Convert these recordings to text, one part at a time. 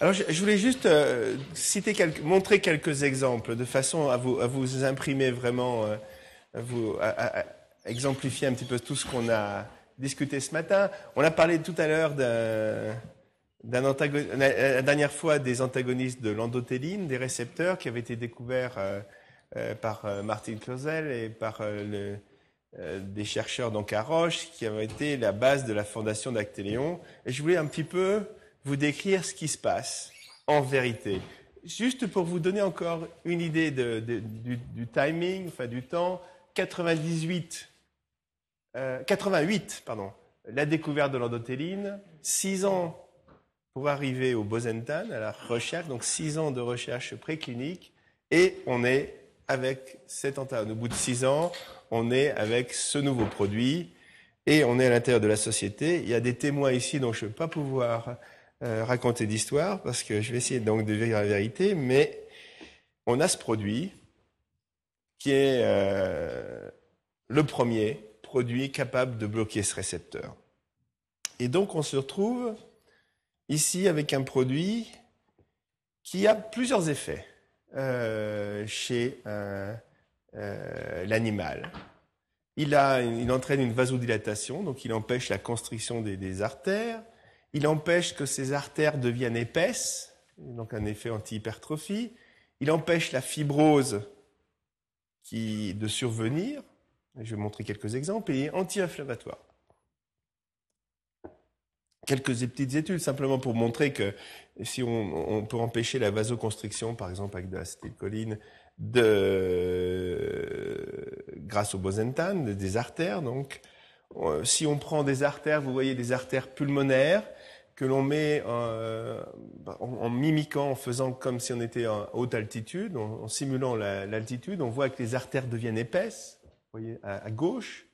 Alors, je, voulais juste euh, citer quelques, montrer quelques exemples de façon à vous, imprimer vraiment, euh, à vous à, exemplifier un petit peu tout ce qu'on a discuté ce matin. On a parlé tout à l'heure la dernière fois des antagonistes de l'endothéline, des récepteurs qui avaient été découverts euh, par Martin Clausel et par le, des chercheurs donc à Roche, qui avaient été la base de la fondation d'Actéléon. Et je voulais un petit peu vous décrire ce qui se passe en vérité. Juste pour vous donner encore une idée du, timing, enfin du temps, 98, 88, euh, pardon, la découverte de l'endothéline, 6 ans pour arriver au bosentan, à la recherche, donc 6 ans de recherche préclinique, et on est avec cet antagone. Au bout de 6 ans, on est avec ce nouveau produit, et on est à l'intérieur de la société. Il y a des témoins ici dont je ne vais pas pouvoir euh, raconter d'histoire parce que je vais essayer donc de dire la vérité, mais on a ce produit qui est euh, le premier produit capable de bloquer ce récepteur. Et donc on se retrouve ici avec un produit qui a plusieurs effets euh, chez l'animal. Il, il entraîne une vasodilatation, donc il empêche la constriction des artères. Il empêche que ces artères deviennent épaisses, donc un effet anti-hypertrophie. Il empêche la fibrose qui, de survenir. Je vais montrer quelques exemples. Et il est anti-inflammatoire. Quelques petites études simplement pour montrer que si on, peut empêcher la vasoconstriction, par exemple avec de l'acétylcholine, de, grâce au bosentan, des artères, donc, euh, si on prend des artères, vous voyez des artères pulmonaires, que l'on met euh, en, mimiquant, en faisant comme si on était à haute altitude, en, simulant l'altitude, on voit que les artères deviennent épaisses, vous voyez, à, gauche.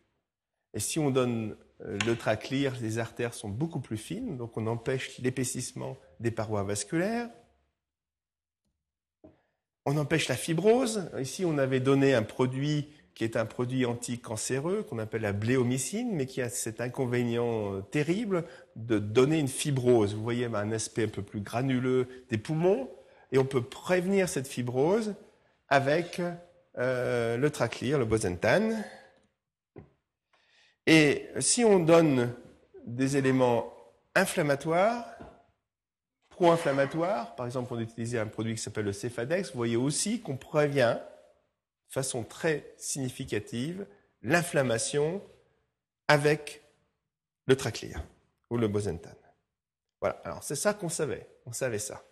Et si on donne euh, le traclyre, les artères sont beaucoup plus fines, donc on empêche l'épaississement des parois vasculaires. On empêche la fibrose. Ici, on avait donné un produit qui est un produit anticancéreux qu'on appelle la bléomycine, mais qui a cet inconvénient euh, terrible de donner une fibrose. Vous voyez un aspect un peu plus granuleux des poumons, et on peut prévenir cette fibrose avec euh, le traclyr, le bosentan. Et si on donne des éléments inflammatoires, pro-inflammatoires, par exemple on utilisait un produit qui s'appelle le Cefadex, vous voyez aussi qu'on prévient façon très significative l'inflammation avec le traclyr ou le bosentan. Voilà, alors c'est ça qu'on savait, on savait ça.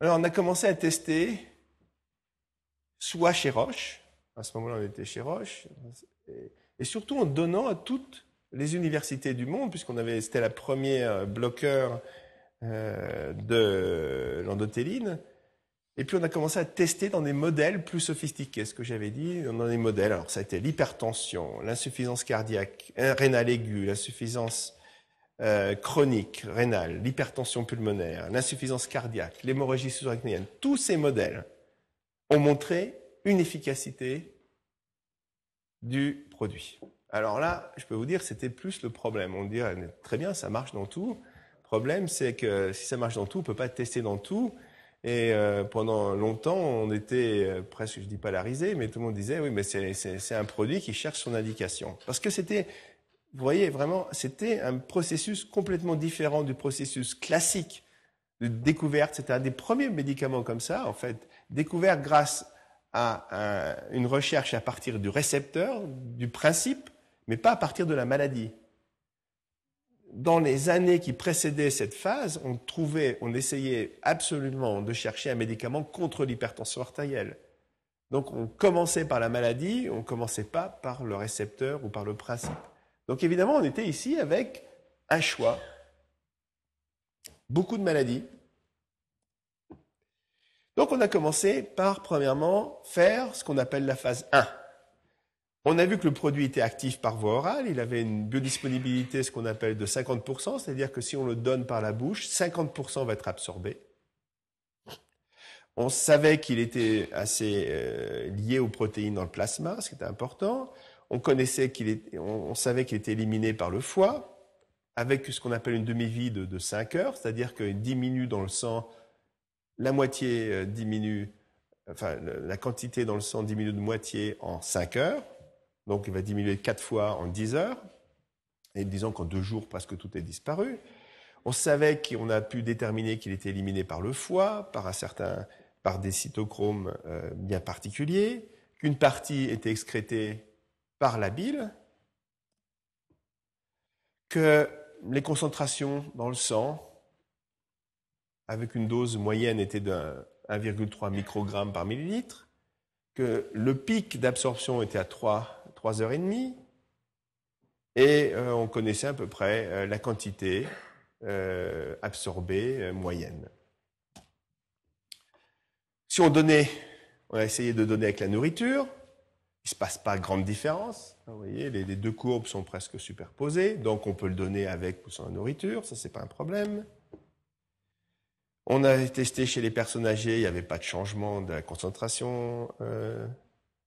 Alors on a commencé à tester, soit chez Roche, à ce moment-là on était chez Roche, et, surtout en donnant à toutes les universités du monde, puisqu'on avait, c'était la première bloqueur euh, de l'endothéline, et puis on a commencé à tester dans des modèles plus sophistiqués, ce que j'avais dit, dans des modèles. Alors ça a été l'hypertension, l'insuffisance cardiaque, rénale aiguë, l'insuffisance euh, chronique rénale, l'hypertension pulmonaire, l'insuffisance cardiaque, l'hémorragie sous-arachnéenne. Tous ces modèles ont montré une efficacité du produit. Alors là, je peux vous dire, c'était plus le problème. On dirait très bien, ça marche dans tout. Le problème, c'est que si ça marche dans tout, on peut pas tester dans tout. Et euh, pendant longtemps, on était euh, presque, je dis polarisé, mais tout le monde disait, oui, mais c'est un produit qui cherche son indication. Parce que c'était, vous voyez, vraiment, c'était un processus complètement différent du processus classique de découverte. C'était un des premiers médicaments comme ça, en fait, découvert grâce à une recherche à partir du récepteur, du principe, mais pas à partir de la maladie dans les années qui précédaient cette phase, on trouvait, on essayait absolument de chercher un médicament contre l'hypertension artérielle. Donc on commençait par la maladie, on ne commençait pas par le récepteur ou par le principe. Donc évidemment, on était ici avec un choix. Beaucoup de maladies. Donc on a commencé par, premièrement, faire ce qu'on appelle la phase 1. On a vu que le produit était actif par voie orale, il avait une biodisponibilité, ce qu'on appelle de 50%, c'est-à-dire que si on le donne par la bouche, 50% va être absorbé. On savait qu'il était assez euh, lié aux protéines dans le plasma, ce qui était important. On connaissait qu'il on savait qu'il était éliminé par le foie. avec ce qu'on appelle une demi-vie de, 5 heures, c'est-à-dire qu'il diminue dans le sang, la moitié euh, diminue, enfin la quantité dans le sang diminue de moitié en 5 heures, donc il va diminuer 4 fois en 10 heures, et disons qu'en deux jours presque tout est disparu. On savait qu'on a pu déterminer qu'il était éliminé par le foie, par, un certain, par des cytochromes euh, bien particuliers, qu'une partie était excrétée par la bile, que les concentrations dans le sang, avec une dose moyenne, étaient de 1,3 microgrammes par millilitre, que le pic d'absorption était à 3, 3 heures et demie, et euh, on connaissait à peu près euh, la quantité euh, absorbée moyenne. Si on donnait, on a essayé de donner avec la nourriture, il ne se passe pas grande différence. Vous voyez, les, deux courbes sont presque superposées, donc on peut le donner avec ou sans la nourriture, ça c'est pas un problème. On a testé chez les personnes âgées, il n'y avait pas de changement de la concentration.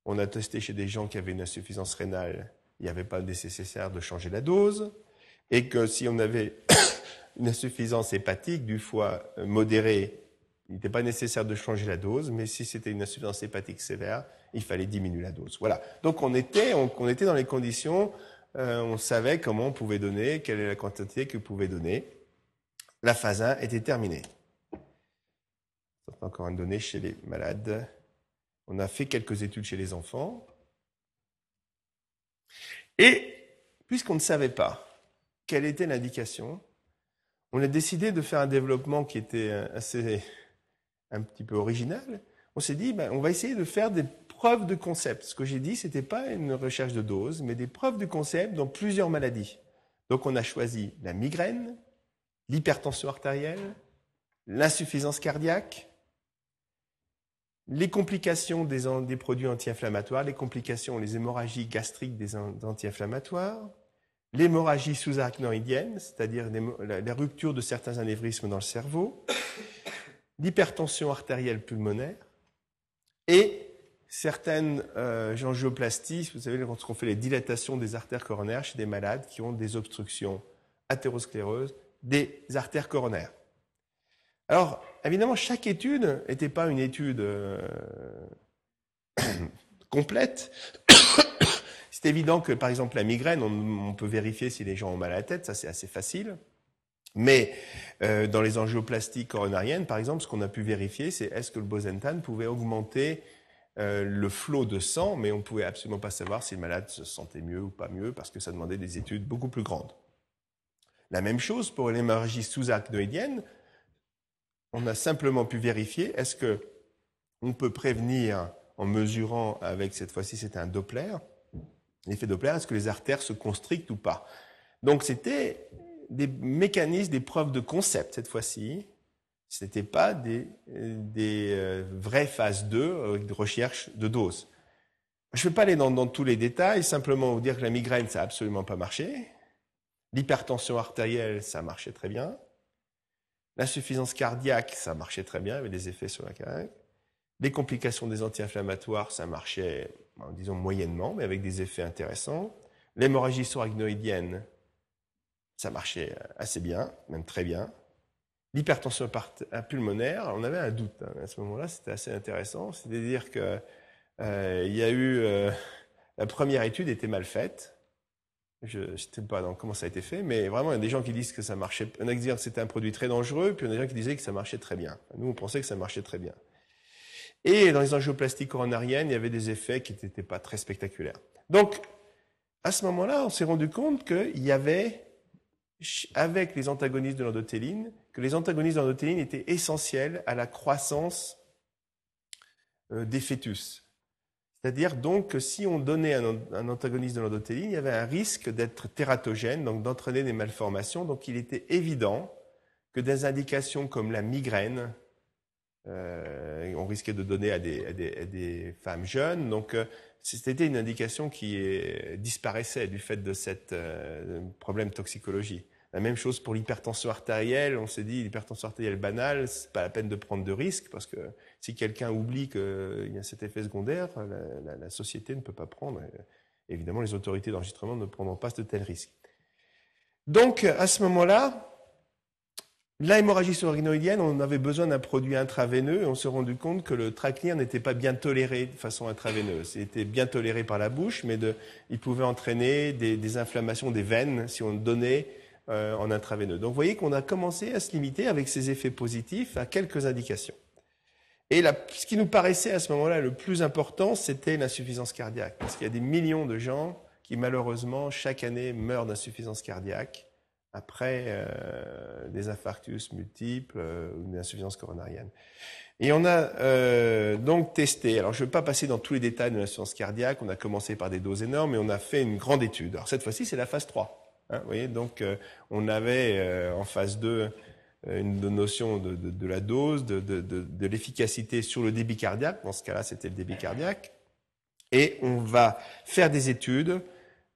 On a testé chez des gens qui avaient une insuffisance rénale, il n'y avait pas nécessaire de changer la dose, et que si on avait une insuffisance hépatique du foie modérée, il n'était pas nécessaire de changer la dose, mais si c'était une insuffisance hépatique sévère, il fallait diminuer la dose. Voilà. Donc on était, on, était dans les conditions, euh, on savait comment on pouvait donner, quelle est la quantité que pouvait donner. La phase 1 était terminée. Encore une donnée chez les malades. On a fait quelques études chez les enfants. Et puisqu'on ne savait pas quelle était l'indication, on a décidé de faire un développement qui était assez un petit peu original. On s'est dit, ben, on va essayer de faire des preuves de concept. Ce que j'ai dit, ce n'était pas une recherche de dose, mais des preuves de concept dans plusieurs maladies. Donc on a choisi la migraine, l'hypertension artérielle, l'insuffisance cardiaque, les complications des, produits anti-inflammatoires, les complications, les hémorragies gastriques des anti-inflammatoires, l'hémorragie sous-arachnoïdienne, c'est-à-dire la, rupture de certains anévrismes dans le cerveau, l'hypertension artérielle pulmonaire et certaines euh, angioplasties, vous savez, quand on fait les dilatations des artères coronaires chez des malades qui ont des obstructions athéroscléreuses des artères coronaires. Alors, évidemment, chaque étude n'était pas une étude euh, complète. c'est évident que, par exemple, la migraine, on, peut vérifier si les gens ont mal à la tête, ça c'est assez facile. Mais euh, dans les angioplastiques coronariennes, par exemple, ce qu'on a pu vérifier, c'est est-ce que le bosentan pouvait augmenter euh, le flot de sang, mais on ne pouvait absolument pas savoir si le malade se sentait mieux ou pas mieux, parce que ça demandait des études beaucoup plus grandes. La même chose pour l'hémorragie sous-arachnoïdienne, on a simplement pu vérifier est-ce que on peut prévenir en mesurant avec cette fois-ci c'était un Doppler, l'effet Doppler, est-ce que les artères se constrictent ou pas? Donc c'était des mécanismes, des preuves de concept cette fois-ci. Ce pas des, des euh, vraies phases 2 euh, de recherche de dose. Je ne vais pas aller dans, dans, tous les détails, simplement vous dire que la migraine, ça n'a absolument pas marché. L'hypertension artérielle, ça marchait très bien. L'insuffisance cardiaque, ça marchait très bien, il y des effets sur la cardiaque. Les complications des anti-inflammatoires, ça marchait, disons, moyennement, mais avec des effets intéressants. L'hémorragie suragnoïdienne, ça marchait assez bien, même très bien. L'hypertension pulmonaire, on avait un doute hein, à ce moment-là, c'était assez intéressant. C'est-à-dire que euh, y a eu euh, la première étude était mal faite. Je ne sais pas comment ça a été fait, mais vraiment, il y a des gens qui disent que ça marchait. On a dit que c'était un produit très dangereux, puis il y a des gens qui disaient que ça marchait très bien. Nous, on pensait que ça marchait très bien. Et dans les angioplastiques coronariennes, il y avait des effets qui n'étaient pas très spectaculaires. Donc, à ce moment-là, on s'est rendu compte qu'il y avait, avec les antagonistes de l'endothéline, que les antagonistes de l'endothéline étaient essentiels à la croissance euh, des fœtus. C'est-à-dire donc que si on donnait un, antagoniste de l'endothéline, il y avait un risque d'être tératogène, donc d'entraîner des malformations. Donc il était évident que des indications comme la migraine, euh, on risquait de donner à des, femmes jeunes. Donc euh, c'était une indication qui disparaissait du fait de ce euh, problème toxicologie. La même chose pour l'hypertension artérielle. On s'est dit, l'hypertension artérielle banale, c'est pas la peine de prendre de risques parce que si quelqu'un oublie qu'il y a cet effet secondaire, la, société ne peut pas prendre. Évidemment, les autorités d'enregistrement ne prendront pas de tels risques. Donc, à ce moment-là, la hémorragie subarachnoïdienne, on avait besoin d'un produit intraveineux et on s'est rendu compte que le traclear n'était pas bien toléré de façon intraveineuse. Il était bien toléré par la bouche, mais il pouvait entraîner des, inflammations des veines si on donnait euh, en intraveineux. Donc vous voyez qu'on a commencé à se limiter avec ces effets positifs à quelques indications. Et ce qui nous paraissait à ce moment-là le plus important, c'était l'insuffisance cardiaque. Parce qu'il y a des millions de gens qui malheureusement chaque année meurent d'insuffisance cardiaque après euh, des infarctus multiples euh, ou une insuffisance coronarienne. Et on a donc testé, alors je ne vais pas passer dans tous les détails de l'insuffisance cardiaque, on a commencé par des doses énormes, mais on a fait une grande étude. Alors cette fois-ci, c'est la phase 3. Hein, vous voyez, donc on avait en phase 2 une notion de, la dose, de, l'efficacité sur le débit cardiaque, dans ce cas-là c'était le débit cardiaque, et on va faire des études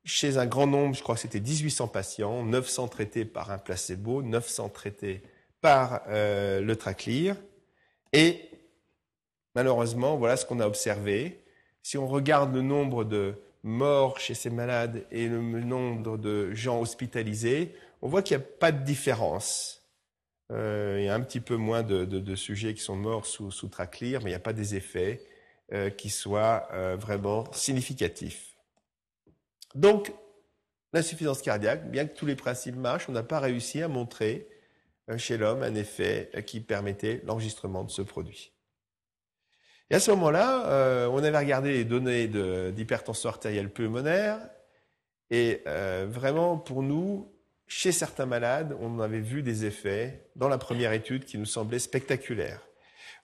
chez un grand nombre, je crois que c'était 1800 patients, 900 traités par un placebo, 900 traités par euh, le Traclear. Et malheureusement, voilà ce qu'on a observé. Si on regarde le nombre de morts chez ces malades et le nombre de gens hospitalisés, on voit qu'il n'y a pas de différence. Euh, il y a un petit peu moins de, sujets qui sont morts sous, sous Traclear, mais il n'y a pas des effets euh, qui soient vraiment significatifs. Donc, l'insuffisance cardiaque, bien que tous les principes marchent, on n'a pas réussi à montrer euh, chez l'homme un effet euh, qui permettait l'enregistrement de ce produit. Et à ce moment-là, euh, on avait regardé les données d'hypertension artérielle pulmonaire, et vraiment, pour nous, chez certains malades, on avait vu des effets dans la première étude qui nous semblaient spectaculaires.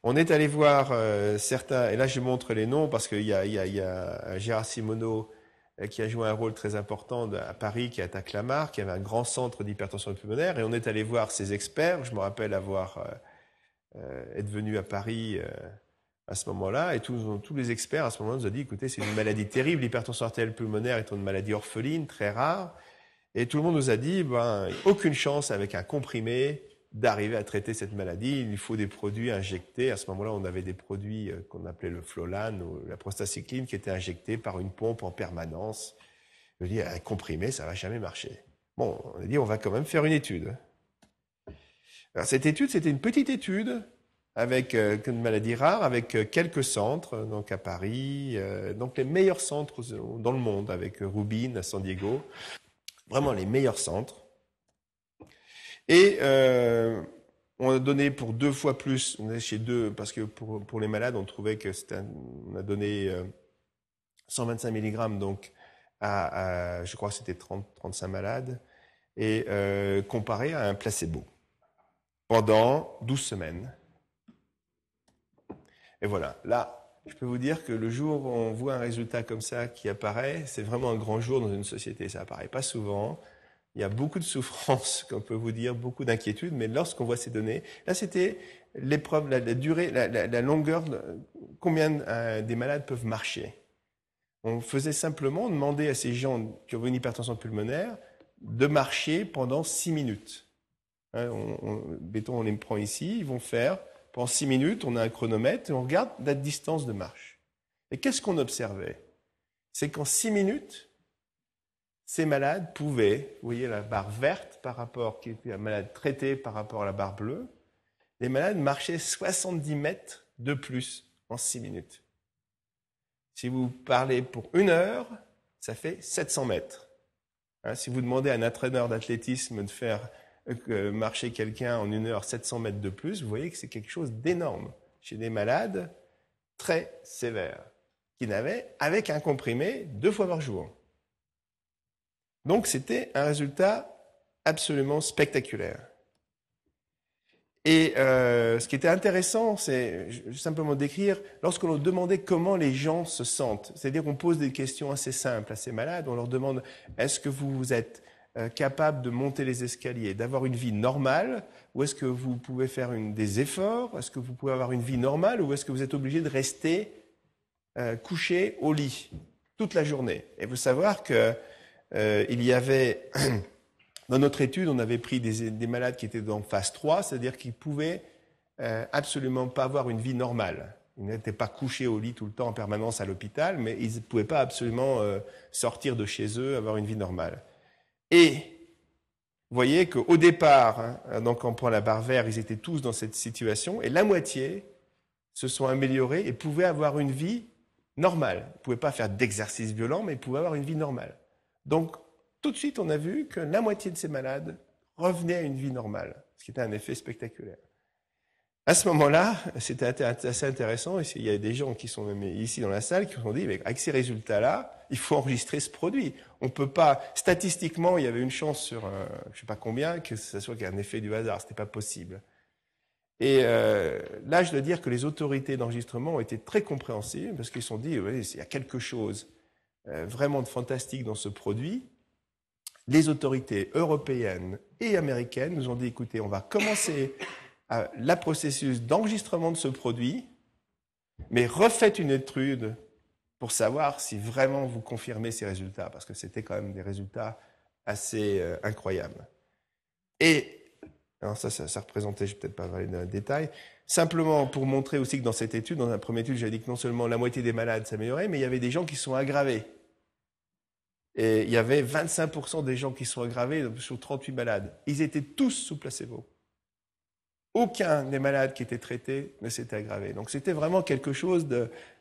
On est allé voir certains, et là je montre les noms parce qu'il y, y, y a, Gérard Simoneau euh, qui a joué un rôle très important à Paris, qui est à Clamart, qui avait un grand centre d'hypertension pulmonaire. Et on est allé voir ses experts. Je me rappelle avoir euh, euh être venu à Paris euh, à ce moment-là. Et tous, tous, les experts à ce moment-là nous ont dit, écoutez, c'est une maladie terrible. L'hypertension artérielle pulmonaire est une maladie orpheline, très rare. Et tout le monde nous a dit, ben, aucune chance avec un comprimé d'arriver à traiter cette maladie. Il faut des produits injectés. À ce moment-là, on avait des produits euh, qu'on appelait le Flolan ou la prostacycline qui étaient injectés par une pompe en permanence. Je dis, un comprimé, ça va jamais marcher. Bon, on a dit, on va quand même faire une étude. Alors, cette étude, c'était une petite étude avec euh, une maladie rare, avec euh, quelques centres, donc à Paris, donc les meilleurs centres dans le monde, avec Rubin à San Diego, vraiment les meilleurs centres. Et euh, on a donné pour deux fois plus, on est chez deux, parce que pour, pour les malades, on trouvait que c'était, on a donné euh, 125 mg, donc à, à, je crois que c'était 30, 35 malades, et euh, comparé à un placebo pendant 12 semaines. Et voilà, là, je peux vous dire que le jour où on voit un résultat comme ça qui apparaît, c'est vraiment un grand jour dans une société. Ça apparaît pas souvent. Il y a beaucoup de souffrances, qu'on peut vous dire, beaucoup d'inquiétudes, mais lorsqu'on voit ces données, là c'était l'épreuve, la, durée, la, longueur, combien euh, des malades peuvent marcher. On faisait simplement demander à ces gens qui ont une hypertension pulmonaire de marcher pendant six minutes. Hein, on, on, on les prend ici, ils vont faire pendant six minutes, on a un chronomètre et on regarde la distance de marche. Et qu'est-ce qu'on observait? C'est qu'en six minutes, ces malades pouvaient, vous voyez la barre verte par rapport, qui était un malade traité par rapport à la barre bleue, les malades marchaient 70 mètres de plus en 6 minutes. Si vous parlez pour une heure, ça fait 700 mètres. Hein, si vous demandez à un entraîneur d'athlétisme de faire marcher quelqu'un en une heure 700 mètres de plus, vous voyez que c'est quelque chose d'énorme chez des malades très sévères, qui n'avaient, avec un comprimé, deux fois par jour. Donc c'était un résultat absolument spectaculaire. Et euh, ce qui était intéressant, c'est simplement d'écrire, lorsqu'on leur demandait comment les gens se sentent, c'est-à-dire qu'on pose des questions assez simples à ces malades, on leur demande est-ce que vous êtes euh, capable de monter les escaliers, d'avoir une vie normale, ou est-ce que vous pouvez faire des efforts, est-ce que vous pouvez avoir une vie normale, ou est-ce que vous êtes obligé de rester euh, couché au lit toute la journée? Et vous savoir que euh, il y avait, dans notre étude, on avait pris des, malades qui étaient dans phase 3, c'est-à-dire qu'ils pouvaient euh, absolument pas avoir une vie normale. Ils n'étaient pas couchés au lit tout le temps en permanence à l'hôpital, mais ils ne pouvaient pas absolument sortir de chez eux, avoir une vie normale. Et vous voyez qu'au départ, hein, donc en prend la barre verte, ils étaient tous dans cette situation, et la moitié se sont améliorés et pouvaient avoir une vie normale. Ils ne pouvaient pas faire d'exercice violent, mais ils pouvaient avoir une vie normale. Donc, tout de suite, on a vu que la moitié de ces malades revenaient à une vie normale, ce qui était un effet spectaculaire. À ce moment-là, c'était assez intéressant. Il y a des gens qui sont même ici dans la salle qui ont dit, mais avec ces résultats-là, il faut enregistrer ce produit. On peut pas, statistiquement, il y avait une chance sur, euh, je sais pas combien, que ce soit un effet du hasard. C'était pas possible. Et euh, là, je dois dire que les autorités d'enregistrement ont été très compréhensives parce qu'ils se sont dit, il y a quelque chose euh, vraiment de fantastique dans ce produit. Les autorités européennes et américaines nous ont dit, écoutez, on va commencer la processus d'enregistrement de ce produit, mais refaites une étude pour savoir si vraiment vous confirmez ces résultats, parce que c'était quand même des résultats assez euh, incroyables. Et alors ça, ça, représentait, je vais peut-être pas parler le détail, simplement pour montrer aussi que dans cette étude, dans la première étude, j'ai dit que non seulement la moitié des malades s'amélioraient, mais il y avait des gens qui sont aggravés. Et il y avait 25% des gens qui sont aggravés sur 38 malades. Ils étaient tous sous placebo. Aucun des malades qui étaient traités ne s'était aggravé. Donc c'était vraiment quelque chose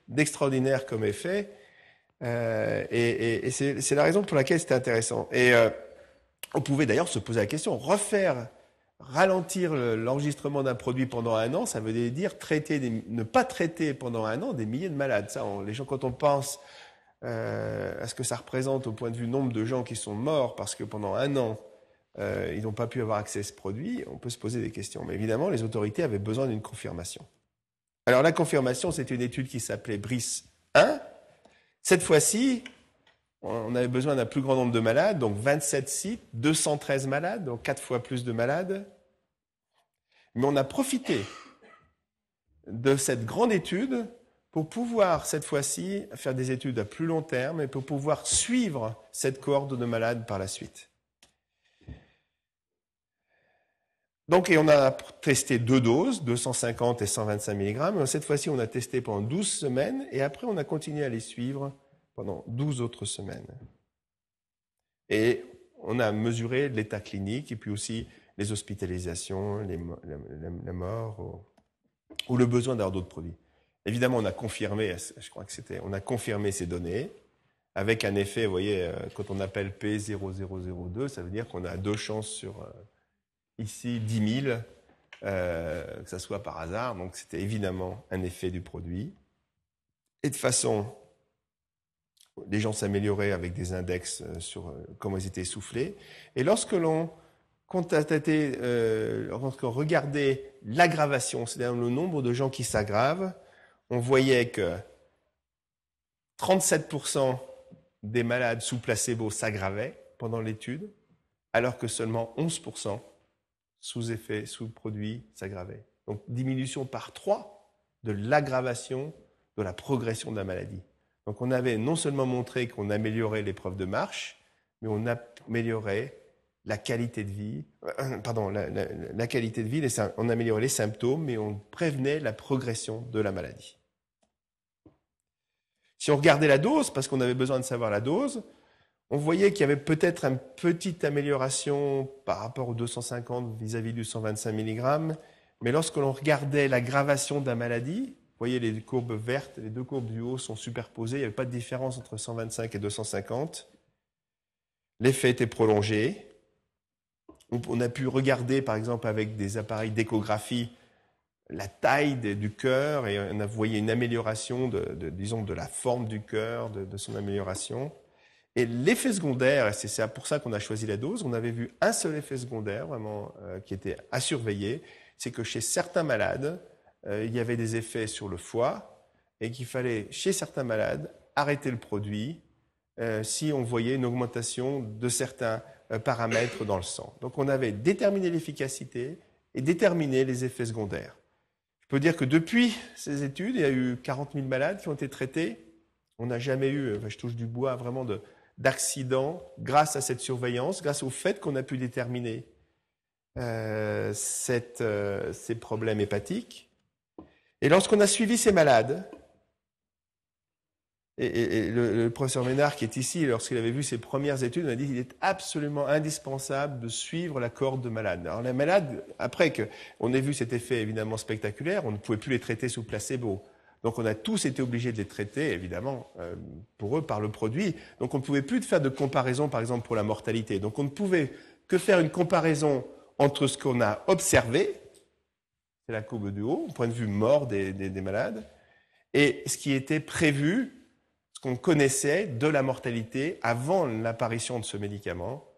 d'extraordinaire comme effet. Euh, et, et, c'est la raison pour laquelle c'était intéressant. Et euh, on pouvait d'ailleurs se poser la question, refaire, ralentir l'enregistrement d'un produit pendant un an, ça veut dire traiter ne pas traiter pendant un an des milliers de malades. Ça, les gens, quand on pense euh, à ce que ça représente au point de vue nombre de gens qui sont morts parce que pendant un an, euh, ils n'ont pas pu avoir accès à ce produit, on peut se poser des questions. Mais évidemment, les autorités avaient besoin d'une confirmation. Alors la confirmation, c'est une étude qui s'appelait BRIS 1. Cette fois-ci, on avait besoin d'un plus grand nombre de malades, donc 27 sites, 213 malades, donc quatre fois plus de malades. Mais on a profité de cette grande étude pour pouvoir, cette fois-ci, faire des études à plus long terme et pour pouvoir suivre cette cohorte de malades par la suite. Donc, on a testé deux doses, 250 et 125 mg. Cette fois-ci, on a testé pendant 12 semaines et après, on a continué à les suivre pendant 12 autres semaines. Et on a mesuré l'état clinique et puis aussi les hospitalisations, les, la, mort ou, le besoin d'avoir d'autres produits. Évidemment, on a confirmé, je crois que c'était, on a confirmé ces données avec un effet, vous voyez, euh, quand on appelle P0002, ça veut dire qu'on a deux chances sur euh, ici 10 000, euh, que ce soit par hasard. Donc c'était évidemment un effet du produit. Et de façon, les gens s'amélioraient avec des index euh, sur euh, comment ils étaient essoufflés. Et lorsque l'on constatait, regardait l'aggravation, c'est-à-dire le nombre de gens qui s'aggravent, on voyait que 37% des malades sous placebo s'aggravaient pendant l'étude, alors que seulement 11% sous-effet, sous-produit s'aggravait. Donc diminution par trois de l'aggravation de la progression de la maladie. Donc on avait non seulement montré qu'on améliorait l'épreuve de marche, mais on améliorait la qualité de vie, euh, pardon, la, qualité de vie, on améliorait les symptômes, mais on prévenait la progression de la maladie. Si on regardait la dose, parce qu'on avait besoin de savoir la dose, on voyait qu'il y avait peut-être une petite amélioration par rapport aux 250 vis-à-vis du 125 mg, mais lorsque l'on regardait l'aggravation de la maladie, vous voyez les courbes vertes, les deux courbes du haut sont superposées, il n'y avait pas de différence entre 125 et 250. L'effet était prolongé. On a pu regarder, par exemple, avec des appareils d'échographie, la taille du cœur et on a voyé une amélioration de, disons, de la forme du cœur, de son amélioration. Et l'effet secondaire, et c'est pour ça qu'on a choisi la dose, on avait vu un seul effet secondaire vraiment euh, qui était à surveiller, c'est que chez certains malades, euh, il y avait des effets sur le foie et qu'il fallait, chez certains malades, arrêter le produit euh, si on voyait une augmentation de certains paramètres dans le sang. Donc on avait déterminé l'efficacité et déterminé les effets secondaires. Je peux dire que depuis ces études, il y a eu 40 000 malades qui ont été traités. On n'a jamais eu, je touche du bois, vraiment de, d'accidents grâce à cette surveillance, grâce au fait qu'on a pu déterminer euh, euh, ces problèmes hépatiques. Et lorsqu'on a suivi ces malades, Et, le, professeur Ménard, qui est ici, lorsqu'il avait vu ses premières études, m'a dit qu'il est absolument indispensable de suivre la corde de malades. Alors les malades, après qu'on ait vu cet effet évidemment spectaculaire, on ne pouvait plus les traiter sous placebo. Donc on a tous été obligés de les traiter, évidemment, euh, pour eux, par le produit. Donc on ne pouvait plus faire de comparaison, par exemple, pour la mortalité. Donc on ne pouvait que faire une comparaison entre ce qu'on a observé, c'est la courbe du haut, au point de vue mort des, des, malades, et ce qui était prévu, ce qu'on connaissait de la mortalité avant l'apparition de ce médicament,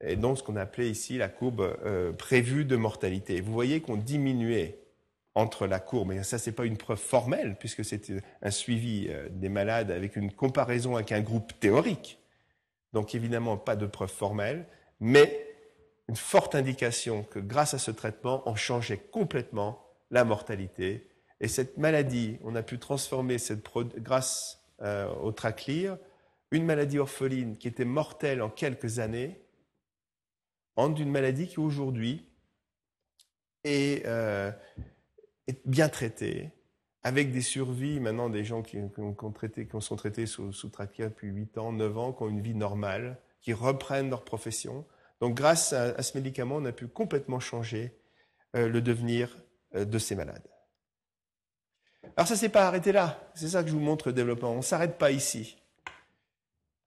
et donc ce qu'on appelait ici la courbe euh, prévue de mortalité. Vous voyez qu'on diminuait entre la courbe, et ça c'est pas une preuve formelle, puisque c'est un suivi euh, des malades avec une comparaison avec un groupe théorique, donc évidemment pas de preuve formelle, mais une forte indication que grâce à ce traitement, on changeait complètement la mortalité. Et cette maladie, on a pu transformer cette, grâce euh, au Traclear, une maladie orpheline qui était mortelle en quelques années, en une maladie qui aujourd'hui est, euh, bien traitée, avec des survies maintenant des gens qui, ont, traité, qui sont traités sous, sous depuis 8 ans, 9 ans, qui ont une vie normale, qui reprennent leur profession. Donc grâce à, ce médicament, on a pu complètement changer euh, le devenir euh, de ces malades. Alors ça ne s'est pas arrêté là. C'est ça que je vous montre le développement. On ne s'arrête pas ici.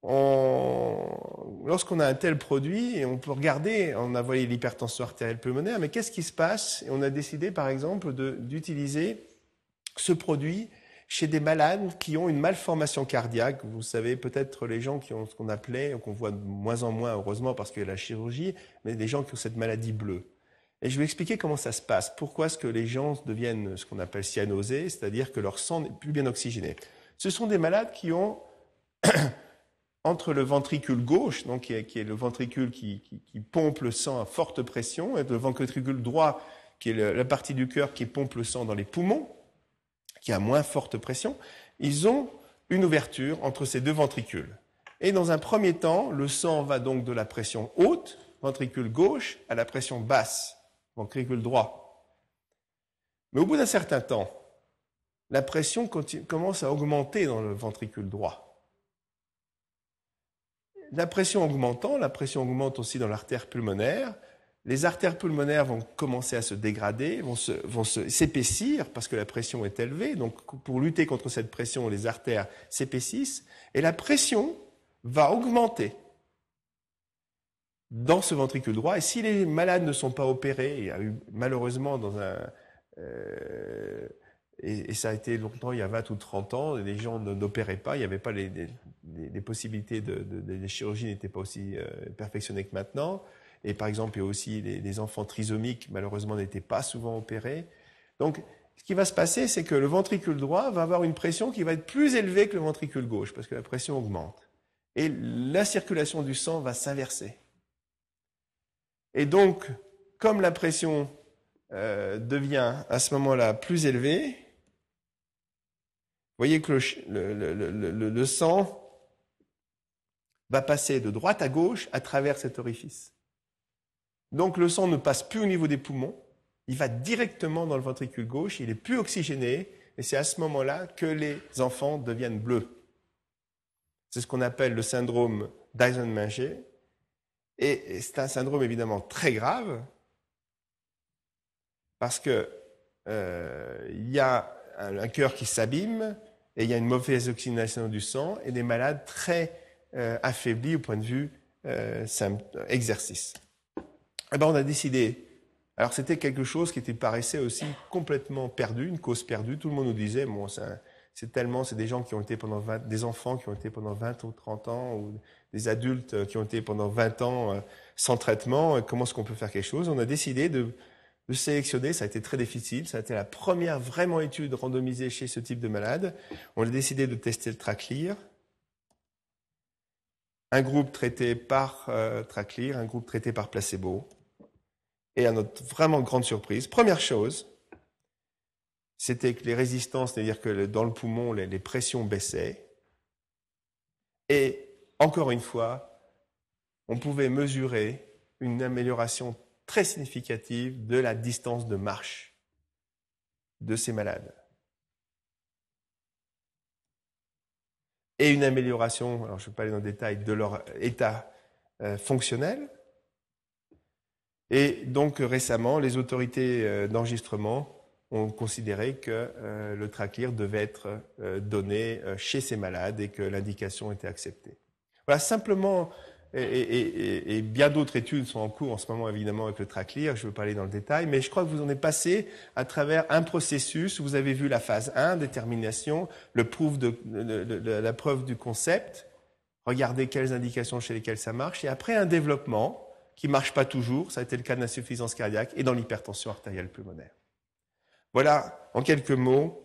Lorsqu'on a un tel produit, on peut regarder, on a voyé l'hypertension artérielle pulmonaire, mais qu'est-ce qui se passe? Et on a décidé, par exemple, d'utiliser ce produit chez des malades qui ont une malformation cardiaque. Vous savez, peut-être les gens qui ont ce qu'on appelait, qu'on voit de moins en moins, heureusement, parce qu'il y a la chirurgie, mais des gens qui ont cette maladie bleue. Et je vais expliquer comment ça se passe. Pourquoi est-ce que les gens deviennent ce qu'on appelle cyanosés, c'est-à-dire que leur sang n'est plus bien oxygéné? Ce sont des malades qui ont, entre le ventricule gauche, donc qui est, le ventricule qui, pompe le sang à forte pression, et le ventricule droit, qui est la partie du cœur qui pompe le sang dans les poumons, qui a moins forte pression, ils ont une ouverture entre ces deux ventricules. Et dans un premier temps, le sang va donc de la pression haute, ventricule gauche, à la pression basse, ventricule droit. Mais au bout d'un certain temps, la pression commence à augmenter dans le ventricule droit. La pression augmentant, la pression augmente aussi dans l'artère pulmonaire, les artères pulmonaires vont commencer à se dégrader, vont, s'épaissir parce que la pression est élevée. Donc, pour lutter contre cette pression, les artères s'épaississent et la pression va augmenter dans ce ventricule droit. Et si les malades ne sont pas opérés, il y a eu malheureusement dans un euh, et, ça a été longtemps, il y a 20 ou 30 ans, les gens n'opéraient pas, il n'y avait pas les, possibilités de, les chirurgies n'étaient pas aussi euh, perfectionnées que maintenant. Et par exemple, il y a aussi les, enfants trisomiques, malheureusement, n'étaient pas souvent opérés. Donc, ce qui va se passer, c'est que le ventricule droit va avoir une pression qui va être plus élevée que le ventricule gauche, parce que la pression augmente. Et la circulation du sang va s'inverser. Et donc, comme la pression euh, devient à ce moment-là plus élevée, vous voyez que le sang va passer de droite à gauche à travers cet orifice. Donc le sang ne passe plus au niveau des poumons, il va directement dans le ventricule gauche, il est plus oxygéné, et c'est à ce moment-là que les enfants deviennent bleus. C'est ce qu'on appelle le syndrome d'Eisenmenger, et c'est un syndrome évidemment très grave, parce que euh, y a un, cœur qui s'abîme, et il y a une mauvaise oxygénation du sang, et des malades très euh, affaiblis au point de vue euh, exercice eh ben, on a décidé. Alors c'était quelque chose qui était, paraissait aussi complètement perdu, une cause perdue. Tout le monde nous disait, bon, c'est tellement, c'est des gens qui ont été pendant 20, des enfants qui ont été pendant 20 ou 30 ans, ou des adultes qui ont été pendant 20 ans euh, sans traitement. Comment est-ce qu'on peut faire quelque chose? On a décidé de, sélectionner. Ça a été très difficile. Ça a été la première vraiment étude randomisée chez ce type de malade. On a décidé de tester le Traclear. Un groupe traité par euh, un groupe traité par placebo. Et à notre vraiment grande surprise, première chose, c'était que les résistances, c'est-à-dire que dans le poumon, les, pressions baissaient. Et encore une fois, on pouvait mesurer une amélioration très significative de la distance de marche de ces malades. Et une amélioration, alors je ne vais pas aller dans le détail, de leur état euh, fonctionnel. Et donc récemment, les autorités euh, d'enregistrement ont considéré que euh, le traclear devait être donné chez ces malades et que l'indication était acceptée. Voilà simplement et, bien d'autres études sont en cours en ce moment, évidemment, avec le traclear. Je ne veux pas aller dans le détail, mais je crois que vous en êtes passé à travers un processus. Vous avez vu la phase 1, détermination, le de, la preuve du concept, regarder quelles indications chez lesquelles ça marche, et après un développement qui marche pas toujours. Ça a été le cas de l'insuffisance cardiaque et dans l'hypertension artérielle pulmonaire. Voilà, en quelques mots,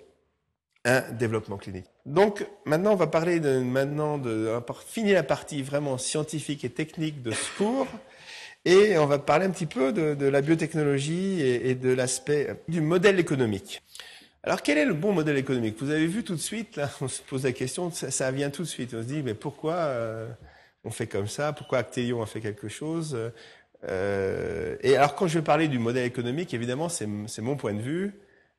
un développement clinique. Donc maintenant, on va parler de, maintenant de, fini la partie vraiment scientifique et technique de ce cours, et on va parler un petit peu de, la biotechnologie et, de l'aspect du modèle économique. Alors quel est le bon modèle économique? Vous avez vu tout de suite, là, on se pose la question, ça, vient tout de suite. On se dit, mais pourquoi euh, on fait comme ça? Pourquoi Actelion a fait quelque chose? Euh, Et alors quand je vais parler du modèle économique, évidemment, c'est mon point de vue.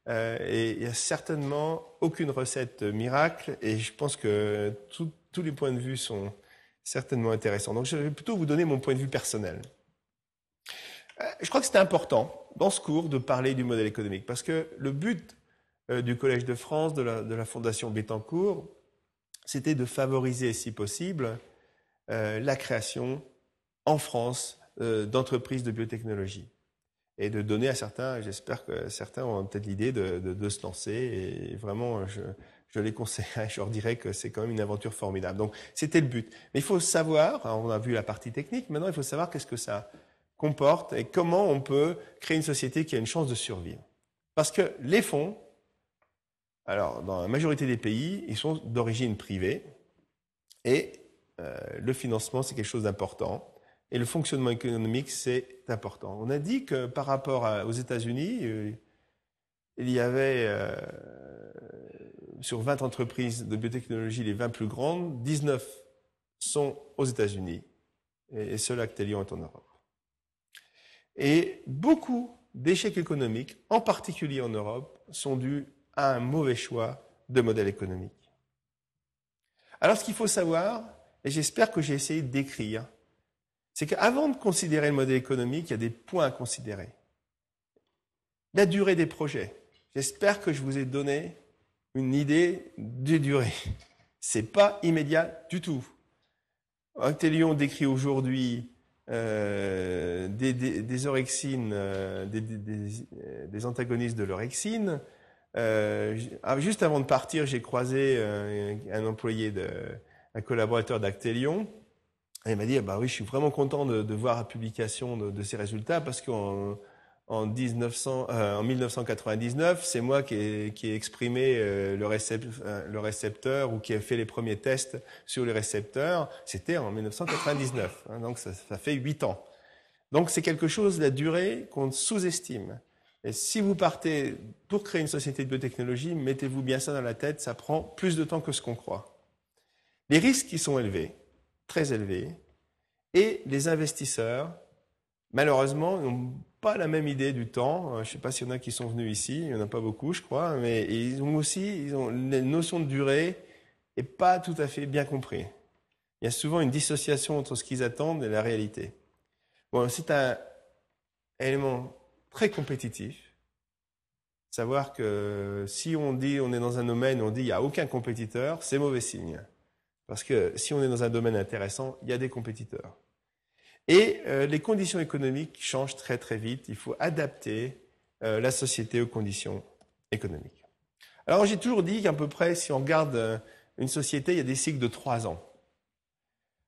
Euh, et il n'y a certainement aucune recette miracle, et je pense que tous les points de vue sont certainement intéressants. Donc je vais plutôt vous donner mon point de vue personnel. Euh, je crois que c'était important dans ce cours de parler du modèle économique, parce que le but euh, du Collège de France, de la, Fondation Bettencourt, c'était de favoriser, si possible, la création en France d'entreprises de biotechnologie et de donner à certains, j'espère que certains ont peut-être l'idée de, se lancer et vraiment je, les conseillerais, je leur dirais que c'est quand même une aventure formidable. Donc c'était le but. Mais il faut savoir, on a vu la partie technique, maintenant il faut savoir qu'est-ce que ça comporte et comment on peut créer une société qui a une chance de survivre. Parce que les fonds, alors dans la majorité des pays, ils sont d'origine privée et euh, le financement c'est quelque chose d'important et le fonctionnement économique, c'est important. On a dit que par rapport aux États-Unis, euh, il y avait euh, sur 20 entreprises de biotechnologie, les 20 plus grandes, 19 sont aux États-Unis et, seul Actelion est en Europe. Et beaucoup d'échecs économiques, en particulier en Europe, sont dus à un mauvais choix de modèle économique. Alors ce qu'il faut savoir, et j'espère que j'ai essayé décrire, c'est qu'avant de considérer le modèle économique, il y a des points à considérer. La durée des projets. J'espère que je vous ai donné une idée de durée. C'est pas immédiat du tout. Actelion décrit aujourd'hui euh, des, orexines, euh, des, antagonistes de l'orexine. Euh, ah, juste avant de partir, j'ai croisé un employé, un collaborateur d'Actelion il m'a dit, bah oui, je suis vraiment content de, voir la publication de, ces résultats parce qu'en en, 1900, euh, 1999, c'est moi qui ai, qui ai exprimé euh, le, euh, le, récepteur ou qui ai fait les premiers tests sur les récepteurs. C'était en 1999, hein, donc ça, fait huit ans. Donc c'est quelque chose, la durée, qu'on sous-estime. Et si vous partez pour créer une société de biotechnologie, mettez-vous bien ça dans la tête, ça prend plus de temps que ce qu'on croit. Les risques qui sont élevés, très élevés, et les investisseurs, malheureusement, n'ont pas la même idée du temps. Euh, je ne sais pas s'il y en a qui sont venus ici, il n'y en a pas beaucoup, je crois, mais ils ont aussi ils ont une notion de durée et pas tout à fait bien compris. Il y a souvent une dissociation entre ce qu'ils attendent et la réalité. Bon, c'est un élément très compétitif. Savoir que si on dit on est dans un domaine, on dit il n'y a aucun compétiteur, c'est mauvais signe. Parce que si on est dans un domaine intéressant, il y a des compétiteurs. Et euh, les conditions économiques changent très très vite. Il faut adapter euh, la société aux conditions économiques. Alors j'ai toujours dit qu'à peu près, si on regarde euh, une société, il y a des cycles de trois ans.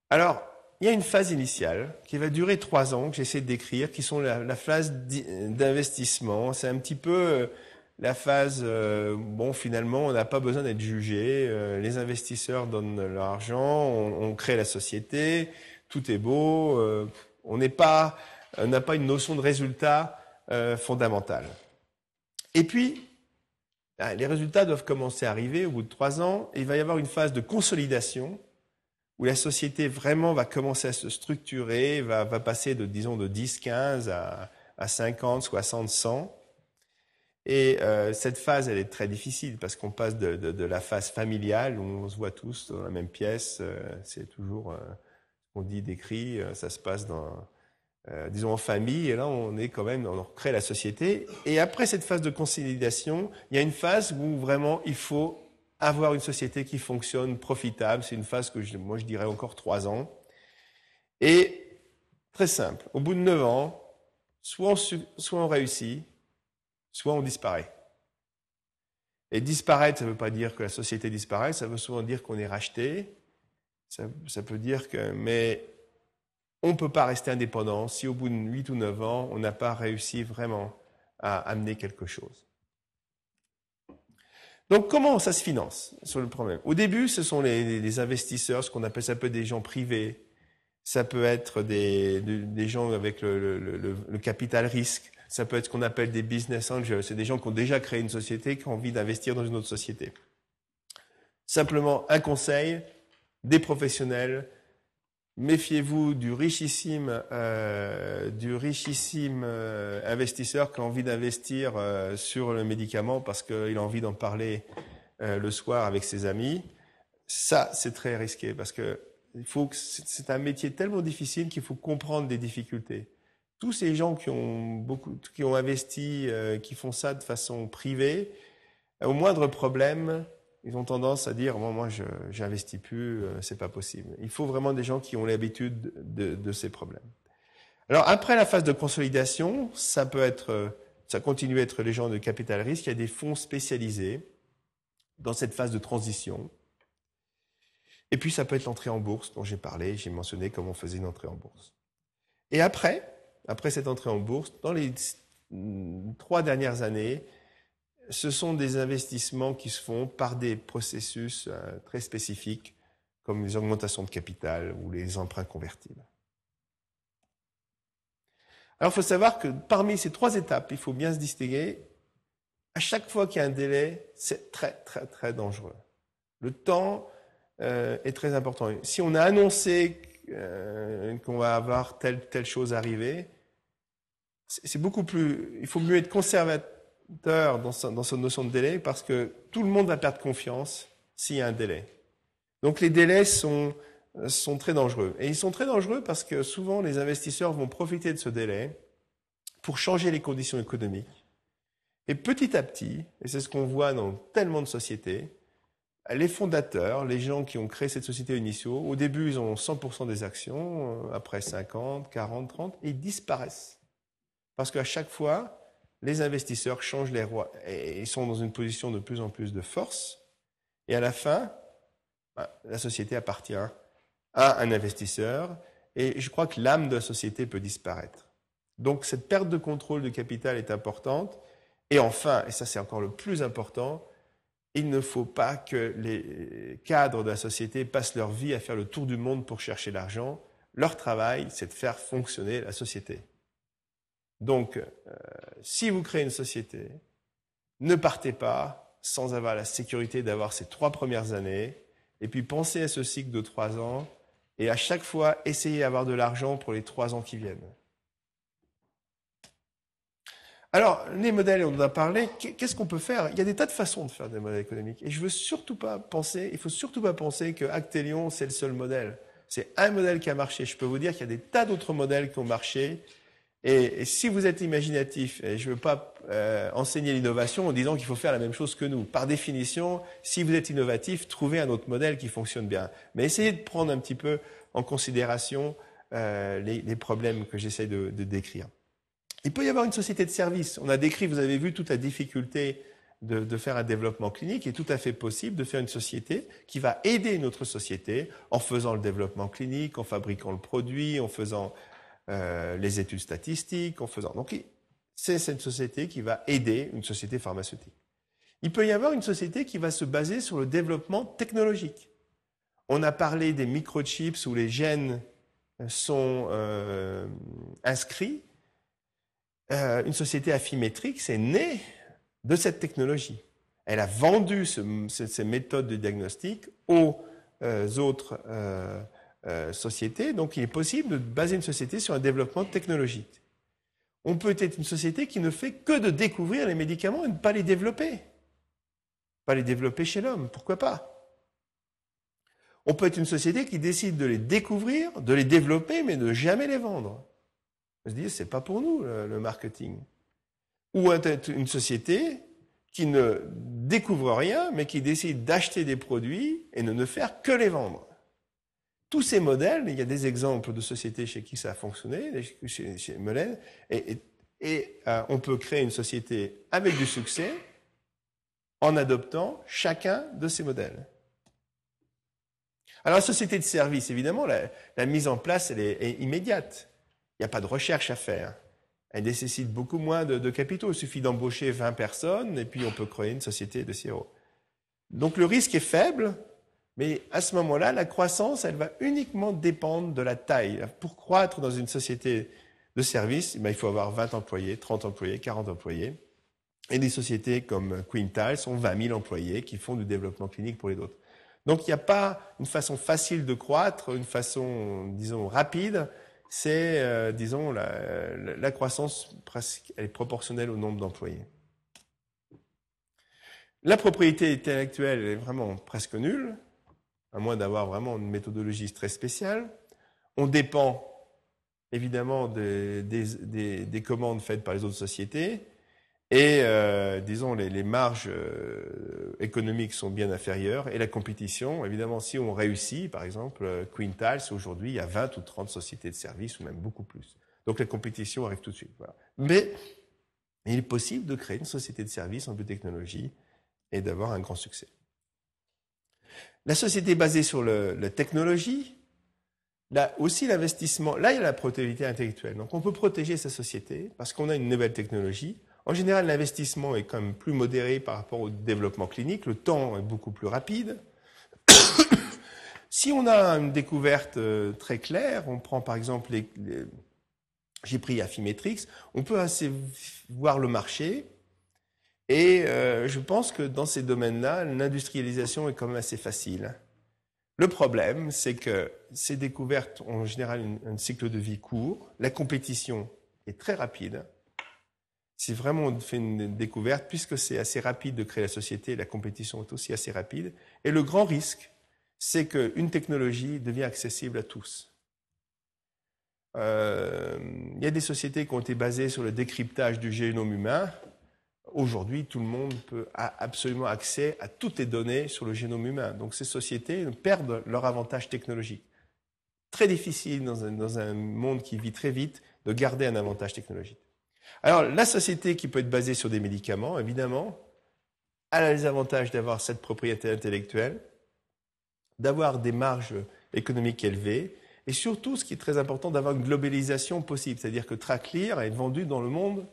Alors, il y a une phase initiale qui va durer trois ans, que j'essaie de décrire, qui sont la, la phase d'investissement. C'est un petit peu la phase, euh, bon, finalement, on n'a pas besoin d'être jugé. Euh, les investisseurs donnent leur argent, on, crée la société, tout est beau. Euh, on n'est pas, n'a pas une notion de résultat fondamental. Et puis, ah, les résultats doivent commencer à arriver au bout de trois ans. Et il va y avoir une phase de consolidation où la société vraiment va commencer à se structurer, va, va passer de, disons, de 10, 15 à, à 50, 60, 100. Et euh, cette phase, elle est très difficile parce qu'on passe de, la phase familiale où on se voit tous dans la même pièce. Euh, c'est toujours euh, qu'on dit, décrit. Euh, ça se passe dans, disons, en famille. Et là, on est quand même, on crée la société. Et après cette phase de consolidation, il y a une phase où vraiment il faut avoir une société qui fonctionne, profitable. C'est une phase que moi je dirais encore trois ans. Et très simple. Au bout de neuf ans, soit on, soit on réussit, soit on disparaît. Et disparaître, ça ne veut pas dire que la société disparaît, ça veut souvent dire qu'on est racheté. Ça, peut dire que, mais on ne peut pas rester indépendant si au bout de 8 ou 9 ans, on n'a pas réussi vraiment à amener quelque chose. Donc comment ça se finance sur le problème? Au début, ce sont les, investisseurs, ce qu'on appelle ça peut être des gens privés, ça peut être des, gens avec le capital risque, ça peut être ce qu'on appelle des business angels. C'est des gens qui ont déjà créé une société, qui ont envie d'investir dans une autre société. Simplement un conseil, des professionnels. Méfiez-vous du richissime, euh, du richissime euh, investisseur qui a envie d'investir euh, sur le médicament parce qu'il a envie d'en parler le soir avec ses amis. Ça, c'est très risqué parce que c'est un métier tellement difficile qu'il faut comprendre des difficultés tous ces gens qui ont beaucoup, qui ont investi, euh, qui font ça de façon privée, au moindre problème, ils ont tendance à dire moi, moi, je j'investis plus, euh, c'est pas possible. Il faut vraiment des gens qui ont l'habitude de, de, ces problèmes. Alors après la phase de consolidation, ça peut être, ça continue à être les gens de capital risque. Il y a des fonds spécialisés dans cette phase de transition. Et puis ça peut être l'entrée en bourse dont j'ai parlé. J'ai mentionné comment on faisait une entrée en bourse. Et après, après cette entrée en bourse, dans les trois dernières années, ce sont des investissements qui se font par des processus euh, très spécifiques, comme les augmentations de capital ou les emprunts convertibles. Alors, il faut savoir que parmi ces trois étapes, il faut bien se distinguer. À chaque fois qu'il y a un délai, c'est très, très, très dangereux. Le temps euh, est très important. Si on a annoncé euh, qu'on va avoir telle, telle chose arriver, c'est beaucoup plus. Il faut mieux être conservateur dans dans son notion de délai parce que tout le monde va perdre confiance s'il y a un délai. Donc les délais sont, sont très dangereux. Et ils sont très dangereux parce que souvent les investisseurs vont profiter de ce délai pour changer les conditions économiques. Et petit à petit, et c'est ce qu'on voit dans tellement de sociétés, les fondateurs, les gens qui ont créé cette société initiaux, au début, ils ont 100% des actions, après 50, 40, 30, et ils disparaissent. Parce qu'à chaque fois, les investisseurs changent les rois et ils sont dans une position de plus en plus de force. Et à la fin, ben, la société appartient à un investisseur et je crois que l'âme de la société peut disparaître. Donc cette perte de contrôle de capital est importante. Et enfin, et ça c'est encore le plus important, il ne faut pas que les cadres de la société passent leur vie à faire le tour du monde pour chercher l'argent. Leur travail, c'est de faire fonctionner la société. Donc, euh, si vous créez une société, ne partez pas sans avoir la sécurité d'avoir ces trois premières années, et puis pensez à ce cycle de trois ans, et à chaque fois, essayez d'avoir de l'argent pour les trois ans qui viennent. Alors, les modèles, on en a parlé, qu'est-ce qu'on peut faire? Il y a des tas de façons de faire des modèles économiques. Et je veux surtout pas penser, il faut surtout pas penser c'est le seul modèle. C'est un modèle qui a marché. Je peux vous dire qu'il y a des tas d'autres modèles qui ont marché et, si vous êtes imaginatif, et je ne veux pas euh, enseigner l'innovation en disant qu'il faut faire la même chose que nous. Par définition, si vous êtes innovatif, trouvez un autre modèle qui fonctionne bien. Mais essayez de prendre un petit peu en considération euh, les, les, problèmes que j'essaie de, de, décrire. Il peut y avoir une société de service. On a décrit, vous avez vu toute la difficulté de, de, faire un développement clinique. Il est tout à fait possible de faire une société qui va aider une autre société en faisant le développement clinique, en fabriquant le produit, en faisant euh, les études statistiques, en faisant. Donc, c'est cette société qui va aider une société pharmaceutique. Il peut y avoir une société qui va se baser sur le développement technologique. On a parlé des microchips où les gènes sont euh, inscrits. Euh, une société affimétrique, c'est né de cette technologie. Elle a vendu ce, ces méthodes de diagnostic aux euh, autres euh, société. Donc il est possible de baser une société sur un développement technologique. On peut être une société qui ne fait que de découvrir les médicaments et ne pas les développer. Pas les développer chez l'homme, pourquoi pas? On peut être une société qui décide de les découvrir, de les développer, mais de jamais les vendre. On se dit, c'est pas pour nous le marketing. Ou être une société qui ne découvre rien, mais qui décide d'acheter des produits et ne faire que les vendre. Tous ces modèles, il y a des exemples de sociétés chez qui ça a fonctionné, chez, chez et, euh, on peut créer une société avec du succès en adoptant chacun de ces modèles. Alors la société de service, évidemment, la, mise en place, elle est immédiate. Il n'y a pas de recherche à faire elle nécessite beaucoup moins de, capitaux. Il suffit d'embaucher 20 personnes et puis on peut créer une société de CRO. Donc le risque est faible, mais à ce moment-là, la croissance, elle va uniquement dépendre de la taille. Pour croître dans une société de service, eh il faut avoir 20 employés, 30 employés, 40 employés. Et des sociétés comme Quintal sont 20 000 employés qui font du développement clinique pour les autres. Donc il n'y a pas une façon facile de croître, une façon, disons, rapide c'est, euh, disons, la, croissance presque, est proportionnelle au nombre d'employés. La propriété intellectuelle est vraiment presque nulle, à moins d'avoir vraiment une méthodologie très spéciale. On dépend évidemment des commandes faites par les autres sociétés. Et euh, disons, les, marges euh, économiques sont bien inférieures. Et la compétition, évidemment, si on réussit, par exemple, euh, Quintals, aujourd'hui, il y a 20 ou 30 sociétés de services, ou même beaucoup plus. Donc la compétition arrive tout de suite. Mais il est possible de créer une société de services en biotechnologie et d'avoir un grand succès. La société basée sur la technologie, là aussi l'investissement, là il y a la propriété intellectuelle. Donc on peut protéger sa société parce qu'on a une nouvelle technologie en général, l'investissement est quand même plus modéré par rapport au développement clinique. Le temps est beaucoup plus rapide. si on a une découverte euh, très claire, on prend par exemple j'ai pris Affymetrix, on peut assez voir le marché. Et euh, je pense que dans ces domaines-là, l'industrialisation est quand même assez facile. Le problème, c'est que ces découvertes ont en général un cycle de vie court, la compétition est très rapide, si vraiment on fait une découverte, puisque c'est assez rapide de créer la société, la compétition est aussi assez rapide. Et le grand risque, c'est qu'une technologie devient accessible à tous. Euh, il y a des sociétés qui ont été basées sur le décryptage du génome humain. Aujourd'hui, tout le monde peut, a absolument accès à toutes les données sur le génome humain. Donc ces sociétés perdent leur avantage technologique. Très difficile dans un, monde qui vit très vite de garder un avantage technologique. Alors, la société qui peut être basée sur des médicaments, évidemment, a les avantages d'avoir cette propriété intellectuelle, d'avoir des marges économiques élevées, et surtout, ce qui est très important, d'avoir une globalisation possible. C'est-à-dire que Traclear est vendu dans le monde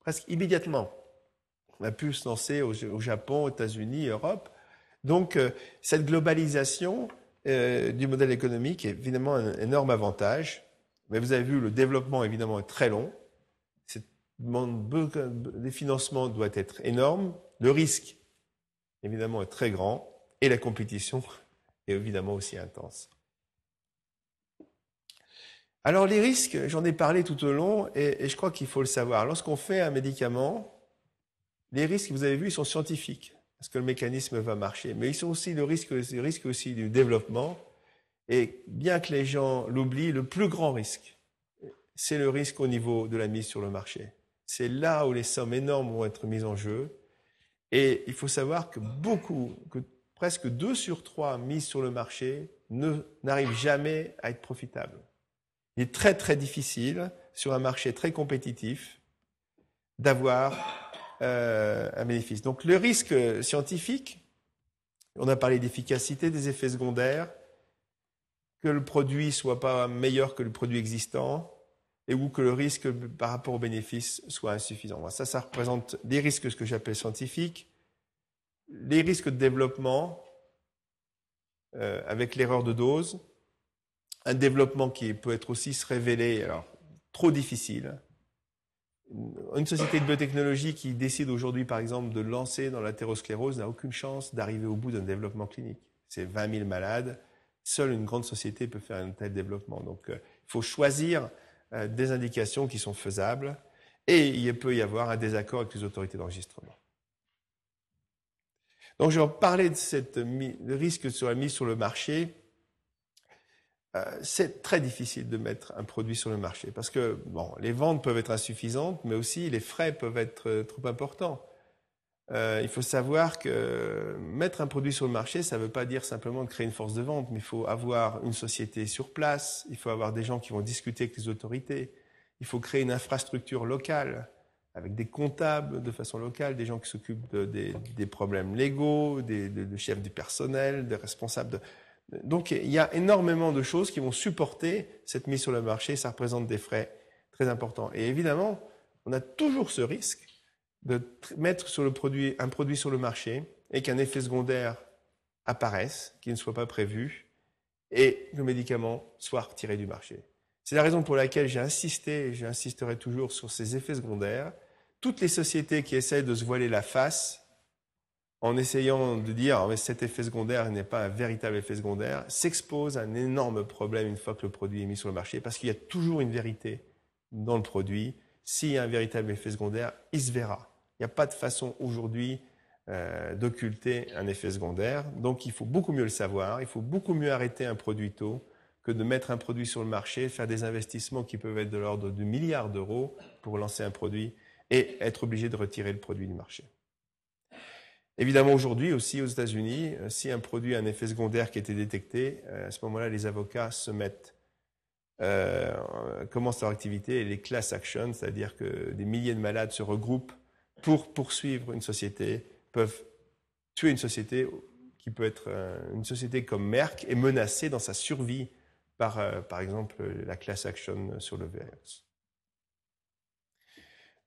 presque immédiatement. On a pu se lancer au, Japon, aux États-Unis, Europe. Donc, euh, cette globalisation euh, du modèle économique est évidemment un énorme avantage. Mais vous avez vu, le développement, évidemment, est très long les financements doivent être énormes, le risque, évidemment, est très grand, et la compétition est évidemment aussi intense. Alors les risques, j'en ai parlé tout au long, et, je crois qu'il faut le savoir. Lorsqu'on fait un médicament, les risques, vous avez vu, ils sont scientifiques, parce que le mécanisme va marcher, mais ils sont aussi le risque, le risque aussi du développement. Et bien que les gens l'oublient, le plus grand risque, c'est le risque au niveau de la mise sur le marché. C'est là où les sommes énormes vont être mises en jeu. Et il faut savoir que beaucoup, que presque deux sur trois mises sur le marché n'arrivent jamais à être profitables. Il est très très difficile, sur un marché très compétitif, d'avoir euh, un bénéfice. Donc le risque scientifique, on a parlé d'efficacité, des effets secondaires, que le produit soit pas meilleur que le produit existant, et ou que le risque par rapport au bénéfice soit insuffisant. Ça, ça représente des risques, ce que j'appelle scientifiques, les risques de développement euh, avec l'erreur de dose, un développement qui peut être aussi se révéler alors, trop difficile. Une société de biotechnologie qui décide aujourd'hui, par exemple, de lancer dans l'athérosclérose n'a aucune chance d'arriver au bout d'un développement clinique. C'est 20 000 malades. Seule une grande société peut faire un tel développement. Donc, euh, il faut choisir euh, des indications qui sont faisables. et il peut y avoir un désaccord avec les autorités d'enregistrement. Donc je vais parler de cette risque sur la mise sur le marché. Euh, c'est très difficile de mettre un produit sur le marché parce que bon, les ventes peuvent être insuffisantes, mais aussi les frais peuvent être euh, trop importants. Euh, il faut savoir que mettre un produit sur le marché, ça ne veut pas dire simplement de créer une force de vente, mais il faut avoir une société sur place, il faut avoir des gens qui vont discuter avec les autorités, il faut créer une infrastructure locale avec des comptables de façon locale, des gens qui s'occupent des, problèmes légaux, des, chefs du personnel, des responsables. De... Donc il y a énormément de choses qui vont supporter cette mise sur le marché, ça représente des frais très importants. Et évidemment, on a toujours ce risque de mettre sur le un produit sur le marché et qu'un effet secondaire apparaisse, qui ne soit pas prévu, et que le médicament soit retiré du marché. C'est la raison pour laquelle j'ai insisté, et j'insisterai toujours sur ces effets secondaires. Toutes les sociétés qui essayent de se voiler la face en essayant de dire ah, cet effet secondaire n'est pas un véritable effet secondaire, s'exposent à un énorme problème une fois que le produit est mis sur le marché, parce qu'il y a toujours une vérité dans le produit. S'il y a un véritable effet secondaire, il se verra. Il n'y a pas de façon aujourd'hui euh, d'occulter un effet secondaire. Donc il faut beaucoup mieux le savoir, il faut beaucoup mieux arrêter un produit tôt que de mettre un produit sur le marché, faire des investissements qui peuvent être de l'ordre de milliards d'euros pour lancer un produit et être obligé de retirer le produit du marché. Évidemment, aujourd'hui aussi aux États-Unis, euh, si un produit a un effet secondaire qui a été détecté, euh, à ce moment-là, les avocats se mettent, euh, commencent leur activité et les class actions, c'est-à-dire que des milliers de malades se regroupent pour poursuivre une société, peuvent tuer une société qui peut être une société comme Merck et menacée dans sa survie par, par exemple, la class action sur le virus.